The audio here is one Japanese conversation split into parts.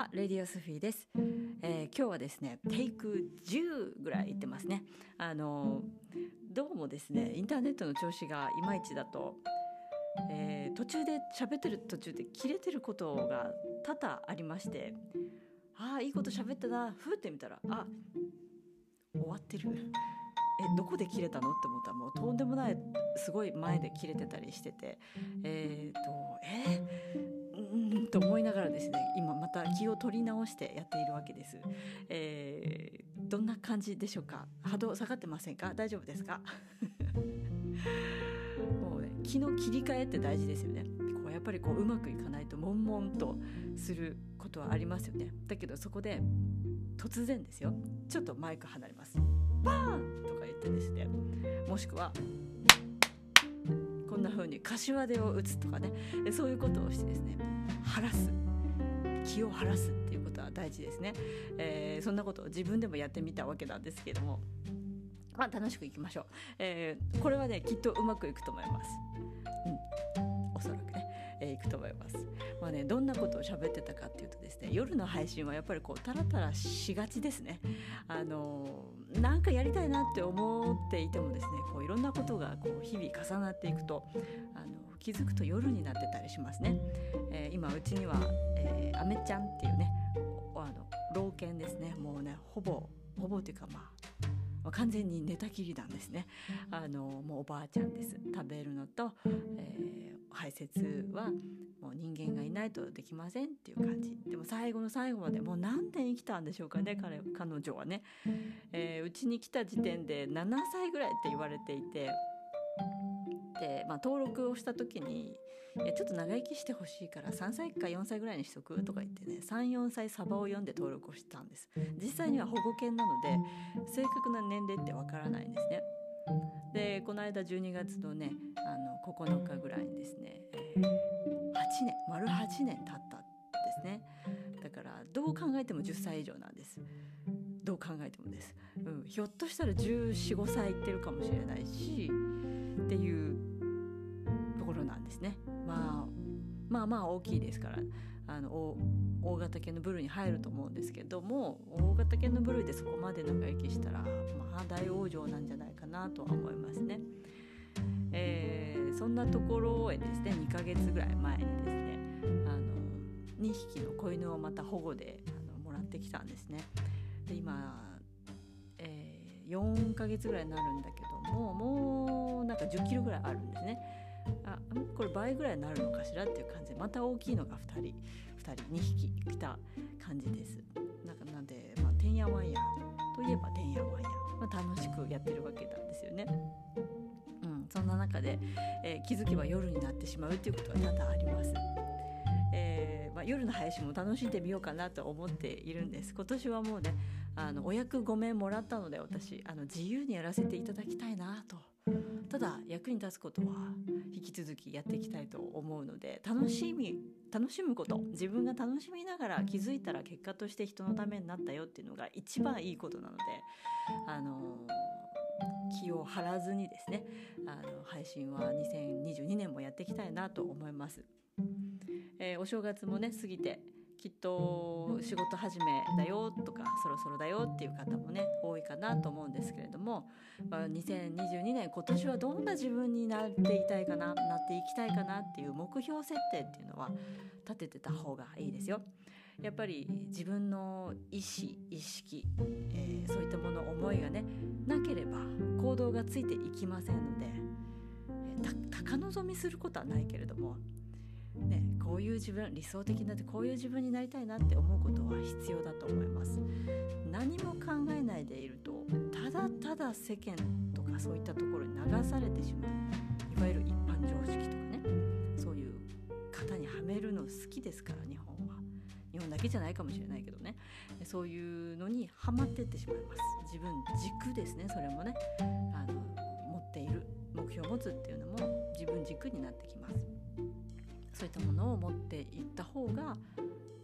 はレディオスフィーです、えー、今日はですねテイク10ぐらい言ってますね。あのどうもですねインターネットの調子がいまいちだと、えー、途中で喋ってる途中で切れてることが多々ありましてああいいこと喋ったなふーってみたらあ終わってる。えどこで切れたの？って思ったらもうとんでもないすごい前で切れてたりしててえっ、とえー、うんと思いながらですね今また気を取り直してやっているわけです、えー、どんな感じでしょうか？波動下がってませんか？大丈夫ですか？もうね気の切り替えって大事ですよね。こうやっぱりこううまくいかないと悶々とすることはありますよね。だけどそこで突然ですよ。ちょっとマイク離れます。バーンとか言ってですね。もしくはんな風に柏手を打つとかね。そういうことをしてですね晴らす。気を晴らすっていうことは大事ですね、えー、そんなことを自分でもやってみたわけなんですけども。まあ楽しくいきましょう、えー、これはねきっとうまくいくと思います、うん、いくと思います。まあね、どんなことを喋ってたかっていうとですね夜の配信はやっぱりこうタラタラしがちですね。あの、なんかやりたいなって思っていてもですねこういろんなことがこう日々重なっていくとあの気づくと夜になってたりしますね。えー、今うちには、えー、アメちゃんっていうねあの老犬ですねもうねほぼほぼというかまあ完全に寝たきりなんですね。あのもうおばあちゃんです。食べるのと、えー、排泄はもう人間がいないとできませんっていう感じ。でも最後の最後までもう何年生きたんでしょうかね彼彼女はね。うち、えー、に来た時点で7歳ぐらいって言われていて。で、まあ、登録をした時にちょっと長生きしてほしいから3歳か4歳ぐらいにしとくとか言ってね34歳サバを読んで登録をしたんです。実際には保護犬なので正確な年齢ってわからないんですね。でこの間12月のねあの9日ぐらいにですね、えー、8年丸8年経ったですね。だからどう考えても10歳以上なんです。どう考えてもです、うん、ひょっとしたら1415歳いってるかもしれないしっていうところなんですね、まあ、まあまあ大きいですから。あの大型犬の部類に入ると思うんですけども大型犬の部類でそこまで長生きしたらまあ大往生なんじゃないかなとは思いますね。えー、そんなところへですね2ヶ月ぐらい前にですねあの2匹の子犬をまた保護であのもらってきたんですね。で今、えー、4ヶ月ぐらいになるんだけどももうなんか1 0キロぐらいあるんですね。あこれ倍ぐらいになるのかしらっていう感じ。でまた大きいのが2人2人2匹来た感じです。なんかなんで、まあ、てんやわんや。といえばてんやわんや、まあ、楽しくやってるわけなんですよね。うんそんな中で、えー、気づけば夜になってしまうっていうことは多々あります。えー、まあ、夜の配信も楽しんでみようかなと思っているんです。今年はもうねあのお役御免もらったので私あの自由にやらせていただきたいなとただ役に立つことは引き続きやっていきたいと思うので楽しみ楽しむこと自分が楽しみながら気づいたら結果として人のためになったよっていうのが一番いいことなのであの気を張らずにですねあの配信は2022年もやっていきたいなと思います。えー、お正月もね過ぎてきっと仕事始めだよとかそろそろだよっていう方もね多いかなと思うんですけれども、まあ、2022年今年はどんな自分になっていたいかななっていきたいかなっていう目標設定っていうのは立ててた方がいいですよ。やっぱり自分の意思意識、えー、そういったもの思いがねなければ行動がついていきませんので、えー、高望みすることはないけれどもね、こういう自分理想的なってこういう自分になりたいなって思うことは必要だと思います。何も考えないでいるとただただ世間とかそういったところに流されてしまう。いわゆる一般常識とかね。そういう型にはめるの好きですから日本は。日本だけじゃないかもしれないけどね。そういうのにはまってってしまいます。自分軸ですねそれもね。あの持っている目標を持つっていうのも自分軸になってきます。そういったものを持っていった方が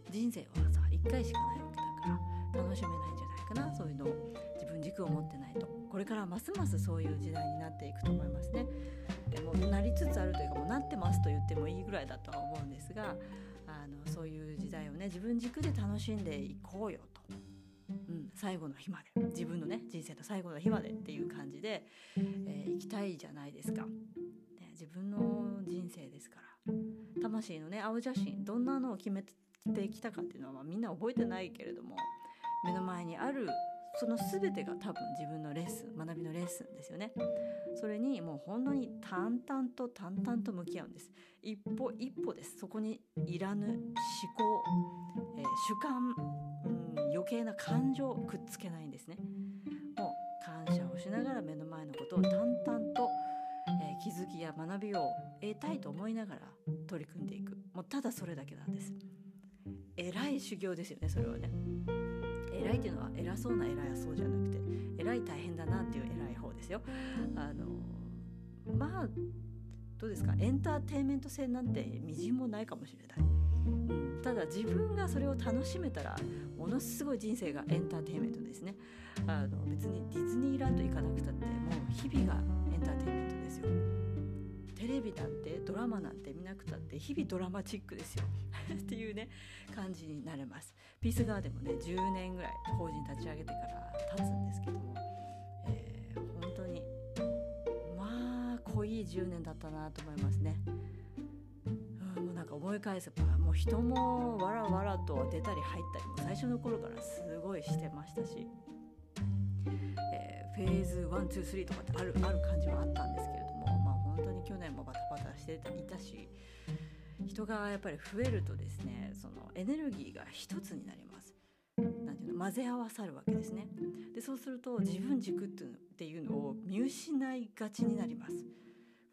人生はさ1回しかないわけだから楽しめないんじゃないかな。そういうのを自分軸を持ってないと。これからますますそういう時代になっていくと思いますね。でもなりつつあるというかもうなってますと言ってもいいぐらいだとは思うんですがあのそういう時代をね自分軸で楽しんでいこうよと、うん、最後の日まで。自分のね人生の最後の日までっていう感じで、えー、生きたいじゃないですか、ね、自分の人生ですから。魂のね青写真どんなのを決めてきたかっていうのは、まあ、みんな覚えてないけれども目の前にあるその全てが多分自分のレッスン学びのレッスンですよね。それにもう本当に淡々と淡々と向き合うんです。一歩一歩です。そこにいらぬ思考、えー、主観、うん、余計な感情をくっつけないんですね。もう感謝をしながら目の前のことを淡々と、ー、気づきや学びを得たいと思いながら取り組んでいく。もうただそれだけなんです。偉い修行ですよねそれはね。偉いっていうのは偉そうな偉いそうじゃなくて偉い大変だなっていう偉い方ですよ。あのまあどうですか？エンターテインメント性なんてみじんもないかもしれない。うん、ただ自分がそれを楽しめたらものすごい人生がエンターテインメントですね。あの別にディズニーランド行かなくたってもう日々がエンターテインメントですよ。テレビなんてドラマなんて見なくたって日々ドラマチックですよ。っていうね感じになれます。ピースガーデンもね10年ぐらい法人立ち上げてから経つんですけども、えー、本当にまあ濃い10年だったなと思いますね。もうなんか思い返せばもう人もわらわらと出たり入ったりも最初の頃からすごいしてましたし、フェーズ123とかってあるある感じはあったんですけれどもまあ本当に去年もバタバタしていたし人がやっぱり増えるとですねそのエネルギーが一つになります。なんていうの混ぜ合わさるわけですね。でそうすると自分軸っていうのを見失いがちになります。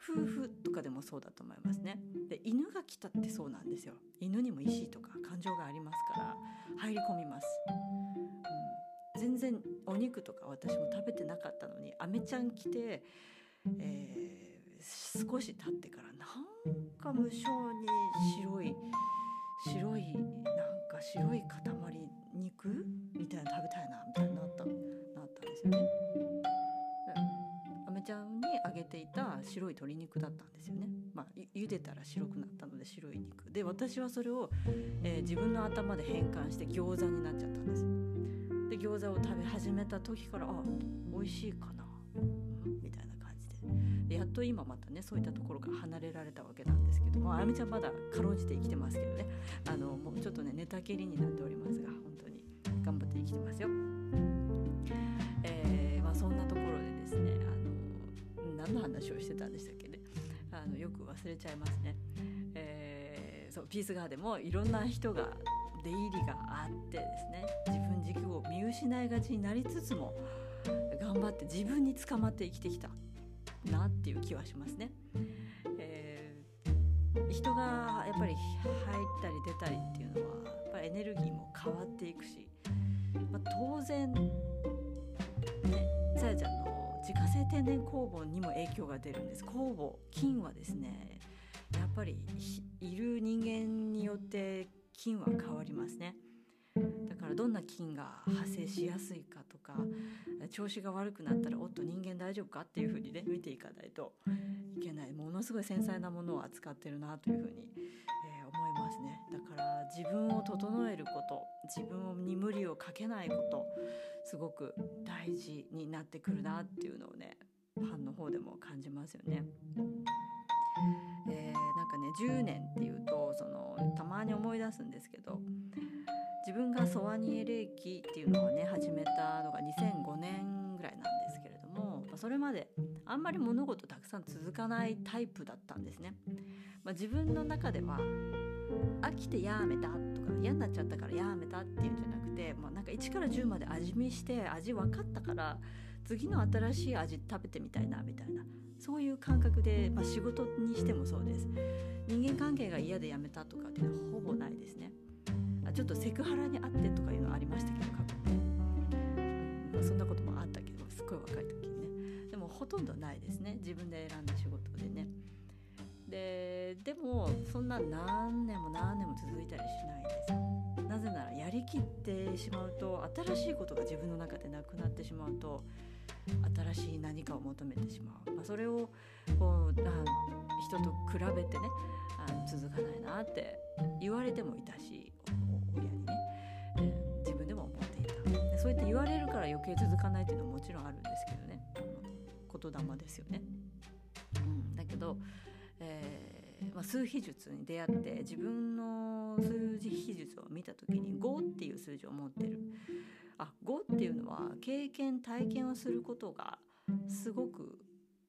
夫婦とかでもそうだと思いますね。で犬が来たってそうなんですよ。犬にも意思とか感情がありますから入り込みます、う、全然お肉とか私も食べてなかったのにアメちゃん来て、えー、少し経ってからなんか無性に白い白いなんか白い塊肉みたいな食べたいなみたいになったなったんですよね。アメちゃんにあげていた白い鶏肉だったんですよね。まあ茹でたら白くなったので白い肉で私はそれを、えー、自分の頭で変換して餃子になっちゃったんです。で餃子を食べ始めた時からあ美味しいかなみたいな感じででやっと今またねそういったところから離れられたわけなんですけどもあやみちゃんまだかろうじて生きてますけどねあのもうちょっとね寝たきりになっておりますが本当に頑張って生きてますよ。えー、まあ、そんなところでですねあの何の話をしてたんでしたっけねあのよく忘れちゃいますね。えー、そうピースガーでもいろんな人が出入りがあってですね軸を見失いがちになりつつも頑張って自分に捕まって生きてきたなっていう気はしますね。えー、人がやっぱり入ったり出たりっていうのはやっぱりエネルギーも変わっていくし、まあ、当然ねさやちゃんの自家製天然酵母にも影響が出るんです酵母菌はですねやっぱりいる人間によって菌は変わりますね。だからどんな菌が発生しやすいかとか調子が悪くなったらおっと人間大丈夫かっていうふうにね見ていかないといけないものすごい繊細なものを扱ってるなというふうに、えー、思いますねだから自分を整えること自分に無理をかけないことすごく大事になってくるなっていうのをねファンの方でも感じますよね。えー、なんかね10年っていうとそのたまに思い出すんですけど自分がソワニエ霊気っていうのをね始めたのが2005年ぐらいなんですけれどもそれまであんまり物事たくさん続かないタイプだったんですね。まあ、自分の中では飽きてやめたとか嫌になっちゃったからやめたっていうんじゃなくて、まあ、なんか1から10まで味見して味分かったから次の新しい味食べてみたいなみたいなそういう感覚で、まあ、仕事にしてもそうです人間関係が嫌でやめたとかっていうのはほぼないですねちょっとセクハラにあってとかいうのありましたけど過去に、まあ、そんなこともあったけどすごい若い時にね。でもほとんどないですね。自分で選んだ仕事でね。ででもそんな何年も何年も続いたりしないですなぜならやりきってしまうと新しいことが自分の中でなくなってしまうと新しい何かを求めてしまう、まあ、それをこうあ人と比べてねあ続かないなって言われてもいたし。言われるから余計続かないっていうのはもちろんあるんですけどね。言霊ですよね。うん、だけど、えーまあ、数秘術に出会って自分の数字秘術を見た時に5っていう数字を持ってる。あ5っていうのは経験体験をすることがすごく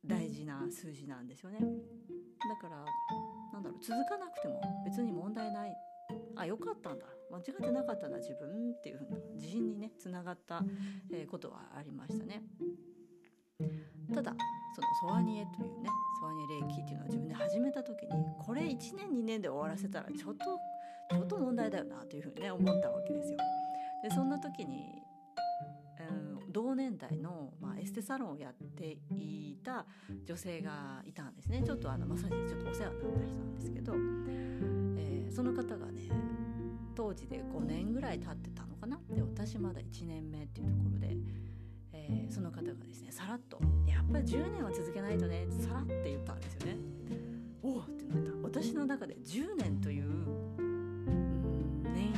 大事な数字なんですよね。だからなんだろう続かなくても別に問題ない。あ良かったんだ。間違ってなかったんだ自分っていうふうな自信にねつながった、えことはありましたね。ただそのソワニエというねソワニエ霊気っていうのを自分で始めた時にこれ1年2年で終わらせたらちょっとちょっと問題だよなというふうにね思ったわけですよ。でそんな時に、うん、同年代の、まあ、エステサロンをやっていた女性がいたんですね。ちょっとあのマッサージでちょっとお世話になった人なんですけど、その方がね当時で5年ぐらい経ってたのかなで私まだ1年目っていうところで。えー、その方がですねさらっと「やっぱり10年は続けないとね」さらって言ったんですよね。おおってなった私の中で10年という年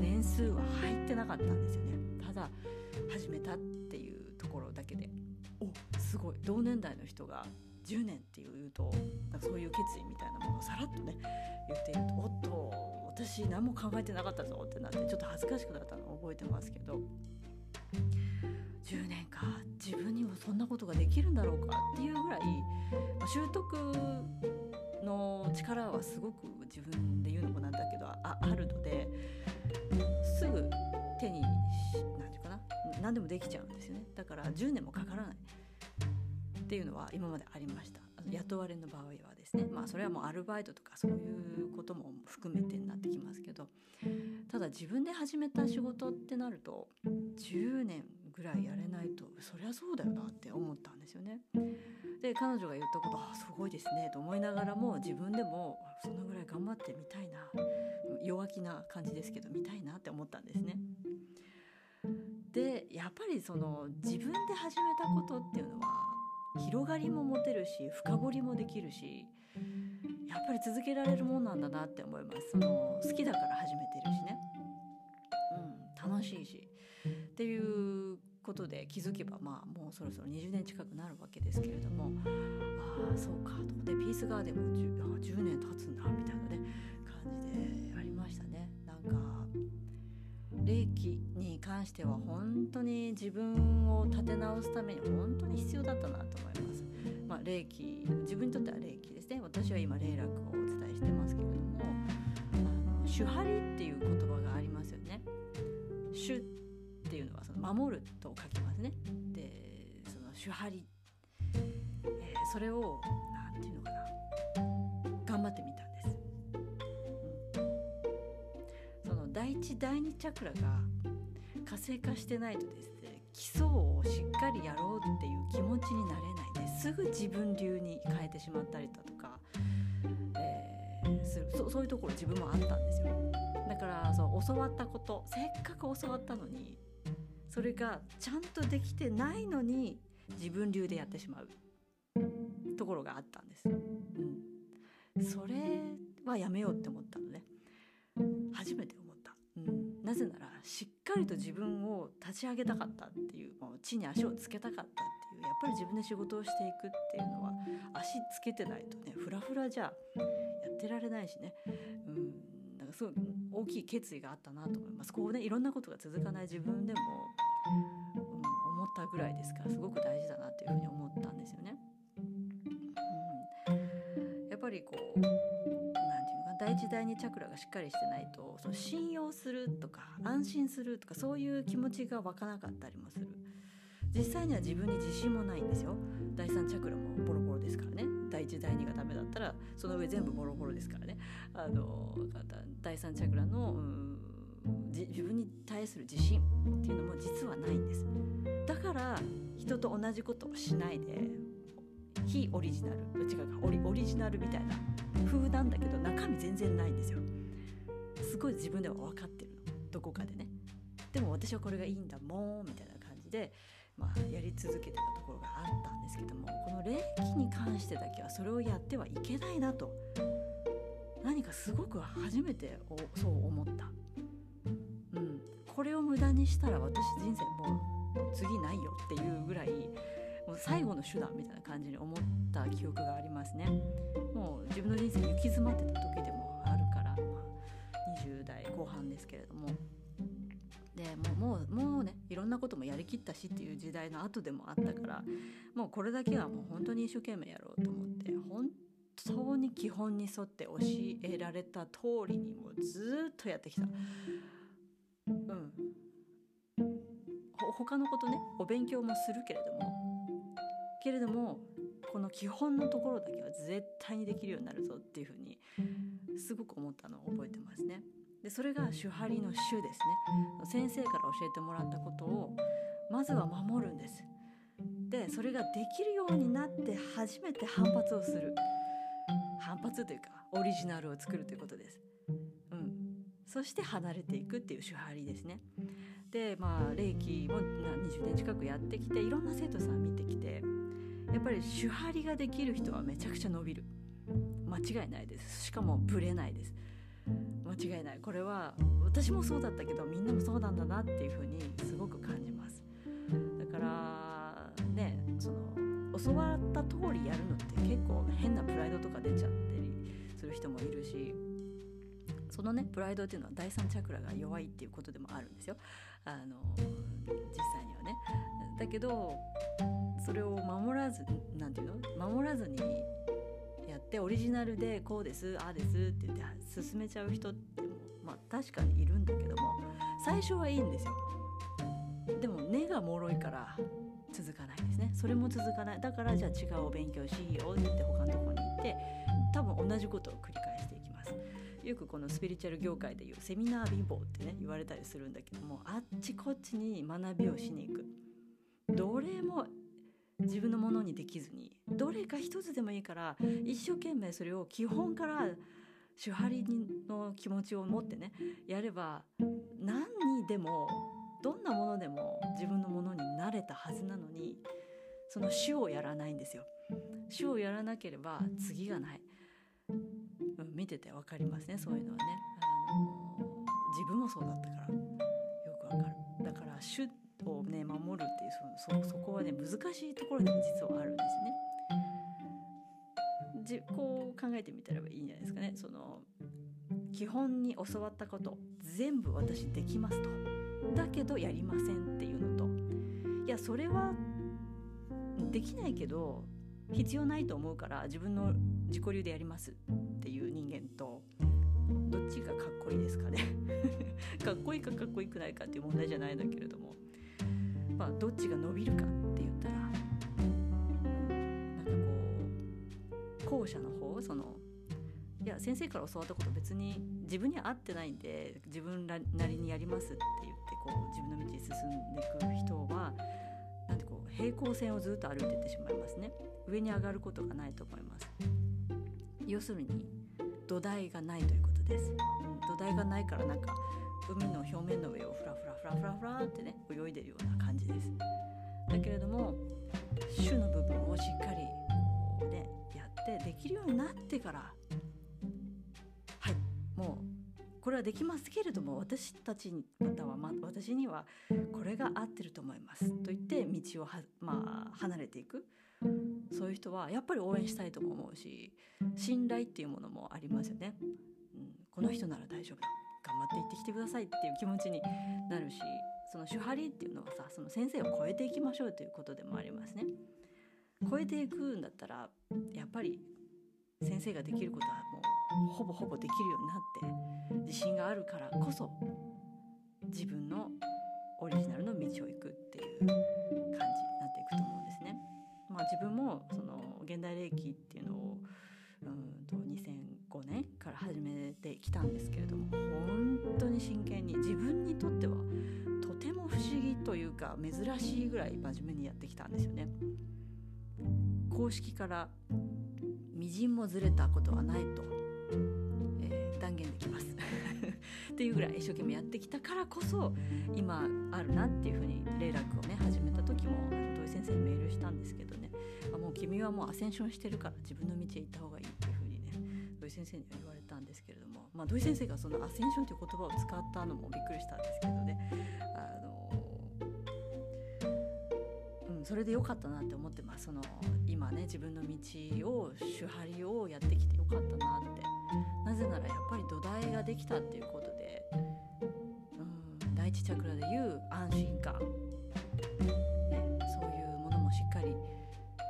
年数は入ってなかったんですよねただ始めたっていうところだけでおすごい同年代の人が10年っていうとそういう決意みたいなものをさらっとね言っているとおっと私何も考えてなかったぞってなってちょっと恥ずかしくなったのを覚えてますけど10年か自分にもそんなことができるんだろうかっていうぐらい、まあ、習得の力はすごく自分で言うのもなんだけどああるのですぐ手に何て言うかな何でもできちゃうんですよね。だから10年もかからない。っていうのは今までありました雇われの場合はですねまあそれはもうアルバイトとかそういうことも含めてになってきますけどただ自分で始めた仕事ってなると10年ぐらいやれないとそりゃそうだよなって思ったんですよね。で彼女が言ったことあすごいですねと思いながらも自分でもそのぐらい頑張ってみたいな弱気な感じですけど見たいなって思ったんですね。でやっぱりその自分で始めたことっていうのは広がりも持てるし深掘りもできるしやっぱり続けられるもんなんだなって思います。その好きだから始めてるしね、うん、楽しいし。っていうことで気づけばまあもうそろそろ20年近くなるわけですけれどもああそうかと思ってピースガーデンも 10, 10年経つんだみたいなね感じで霊気に関しては本当に自分を立て直すために本当に必要だったなと思います。まあ、霊気自分にとっては霊気ですね私は今霊楽をお伝えしてますけれども主張っていう言葉がありますよね。主っていうのはその守ると書きますね。でその主張り、えー、それを何て言うのかな第一第二チャクラが活性化してないとですね基礎をしっかりやろうっていう気持ちになれないですぐ自分流に変えてしまったりだとか、えー、する。そそういうところ自分もあったんですよ。だからそう教わったことせっかく教わったのにそれがちゃんとできてないのに自分流でやってしまう。ところがあったんです。うん、それはやめようって思ったのね。初めて、なぜならしっかりと自分を立ち上げたかったっていうもう地に足をつけたかったっていうやっぱり自分で仕事をしていくっていうのは足つけてないとねフラフラじゃやってられないしね、うん、なんかすごい大きい決意があったなと思いますこうねいろんなことが続かない自分でもうん、思ったぐらいですからすごく大事だなというふうに思ったんですよね。うん、やっぱりこう第一第二チャクラがしっかりしてないとその信用するとか安心するとかそういう気持ちが湧かなかったりもする。実際には自分に自信もないんですよ。第三チャクラもボロボロですからね。第一第二がダメだったらその上全部ボロボロですからね。あの第三チャクラの、自分に対する自信っていうのも実はないんです。だから人と同じことをしないで非オリジナル違うかオリオリジナルみたいな風なんだけど中身全然ないんですよ。すごい自分では分かってるの。どこかでね。でも私はこれがいいんだもんみたいな感じで、まあ、やり続けてたところがあったんですけどもこの霊気に関してだけはそれをやってはいけないなと。何かすごく初めてそう思った、うん、これを無駄にしたら私人生もう次ないよっていうぐらいもう最後の手段みたいな感じに思った記憶がありますね。もう自分の人生に行き詰まってた時でもあるから、まあ、20代後半ですけれども。でもうもうもうねいろんなこともやりきったしっていう時代の後でもあったからもうこれだけはもう本当に一生懸命やろうと思って本当に基本に沿って教えられた通りにもうずっとやってきた。うん。他のことねお勉強もするけれどもけれどもこの基本のところだけは絶対にできるようになるぞっていうふうにすごく思ったのを覚えてますね。でそれが手張りの主ですね。先生から教えてもらったことをまずは守るんです。でそれができるようになって初めて反発をする。反発というかオリジナルを作るということです、うん、そして離れていくっていう手張りですね。でまあ霊気も20年近くやってきていろんな生徒さん見てきてやっぱり手張りができる人はめちゃくちゃ伸びる。間違いないです。しかもブレないです。間違いない。これは私もそうだったけどみんなもそうなんだなっていうふうにすごく感じます。だからねその教わった通りやるのって結構変なプライドとか出ちゃったりする人もいるしそのねプライドっていうのは第三チャクラが弱いっていうことでもあるんですよ。あの実際にはね。だけどそれを守らず何て言うの？守らずにやってオリジナルでこうですああですって言って進めちゃう人ってもまあ確かにいるんだけども最初はいいんですよ。でも根が脆いから続かないですね。それも続かない。だからじゃあ違うお勉強しようって言って他のとこに行って多分同じことを繰り返す。よくこのスピリチュアル業界でいうセミナー貧乏ってね言われたりするんだけどもあっちこっちに学びをしに行くどれも自分のものにできずにどれか一つでもいいから一生懸命それを基本から手張りの気持ちを持ってねやれば何にでもどんなものでも自分のものになれたはずなのにその主をやらないんですよ。主をやらなければ次がない。てて分かりますねそういうのはね。あの自分もそうだったからよくわかる。だから主をね守るっていうそそそこはね難しいところでも実はあるんですね。じこう考えてみたらいいんじゃないですかね。その基本に教わったこと全部私できますとだけどやりませんっていうのといやそれはできないけど必要ないと思うから自分の自己流でやりますこいいですかね。かっこいいかかっこよくないかっていう問題じゃないんだけれども。まあ、どっちが伸びるかって言ったらなんかこう後者の方そのいや先生から教わったこと別に自分には合ってないんで自分なりにやりますって言ってこう自分の道に進んでいく人はなんてこう平行線をずっと歩いていってしまいますね。上に上がることがないと思います。要するに土台がないということです。土台がないからなんか海の表面の上をフラフラフラフラフラってね泳いでるような感じです。だけれども種の部分をしっかりこうねやってできるようになってからはいもうこれはできますけれども私たちまたは、ま、私にはこれが合ってると思いますと言って道をは、まあ、離れていく。そういう人はやっぱり応援したいとも思うし信頼っていうものもありますよね、この人なら大丈夫だ頑張って行ってきてくださいっていう気持ちになるしその手張りっていうのはさその先生を超えていきましょうということでもありますね。超えていくんだったらやっぱり先生ができることはもうほぼほぼできるようになって自信があるからこそ自分のオリジナルの道を行くっていう感じになっていくと思うんですね。まあ、自分もその現代霊気っていうのをから始めてきたんですけれども本当に真剣に自分にとってはとても不思議というか珍しいぐらい真面目にやってきたんですよね。公式からみじんもずれたことはないと、えー、断言できます っていうぐらい一生懸命やってきたからこそ今あるなっていうふうに霊楽をね始めた時も土井先生にメールしたんですけどねあもう君はもうアセンションしてるから自分の道へ行った方がいいっていう井先生には言われたんですけれども、まあ、土井先生がそのアセンションという言葉を使ったのもびっくりしたんですけどね。あの、うん、それで良かったなって思ってます。その今ね自分の道を手張りをやってきて良かったなって。なぜならやっぱり土台ができたっていうことで、うん、第一チャクラでいう安心感、ね、そういうものもしっかり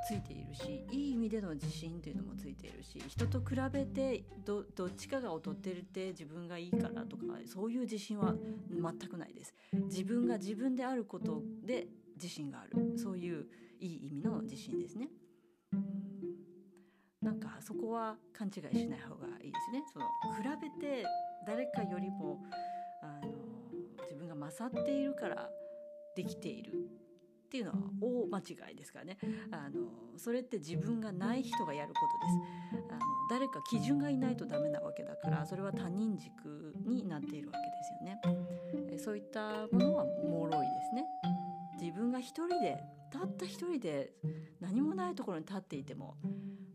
ついているしいい意味での自信というのもついているし人と比べてどどっちかが劣ってるって自分がいいからとかそういう自信は全くないです。自分が自分であることで自信がある。そういういい意味の自信ですね。なんかそこは勘違いしない方がいいですね。その比べて誰かよりもあの自分が勝っているからできている。っていうのは大間違いですからね。あのそれって自分がない人がやることです。あの誰か基準がいないとダメなわけだからそれは他人軸になっているわけですよね。そういったものは脆いですね。自分が一人でたった一人で何もないところに立っていても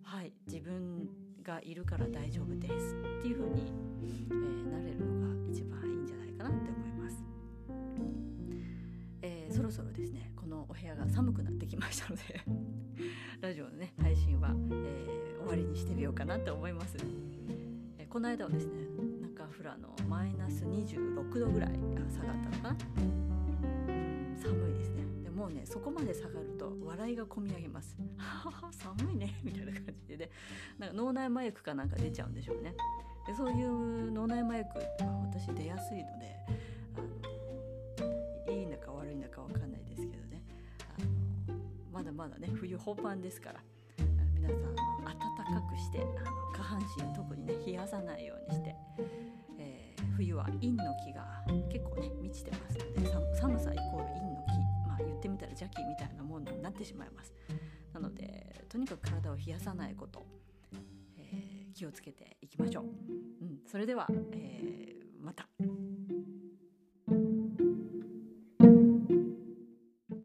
はい自分がいるから大丈夫ですっていうふうに、えー、なれるのが一番いいんじゃないかなって思います、えー、そろそろですねお部屋が寒くなってきましたので ラジオのね配信は、えー、終わりにしてみようかなと思います、えー、この間はですね中富良のマイナス26度ぐらい下がったのかな、寒いですね。でもうねそこまで下がると笑いがこみ上げます。寒いねみたいな感じでね。なんか脳内麻薬かなんか出ちゃうんでしょうね。でそういう脳内麻薬は私出やすいのでまだね冬本番ですから皆さん暖かくしてあの下半身特にね冷やさないようにして、えー、冬は陰の気が結構ね満ちてますので寒さイコール陰の気まあ言ってみたら邪気みたいなものになってしまいますなのでとにかく体を冷やさないこと、えー、気をつけていきましょう、うん、それでは、えー、また。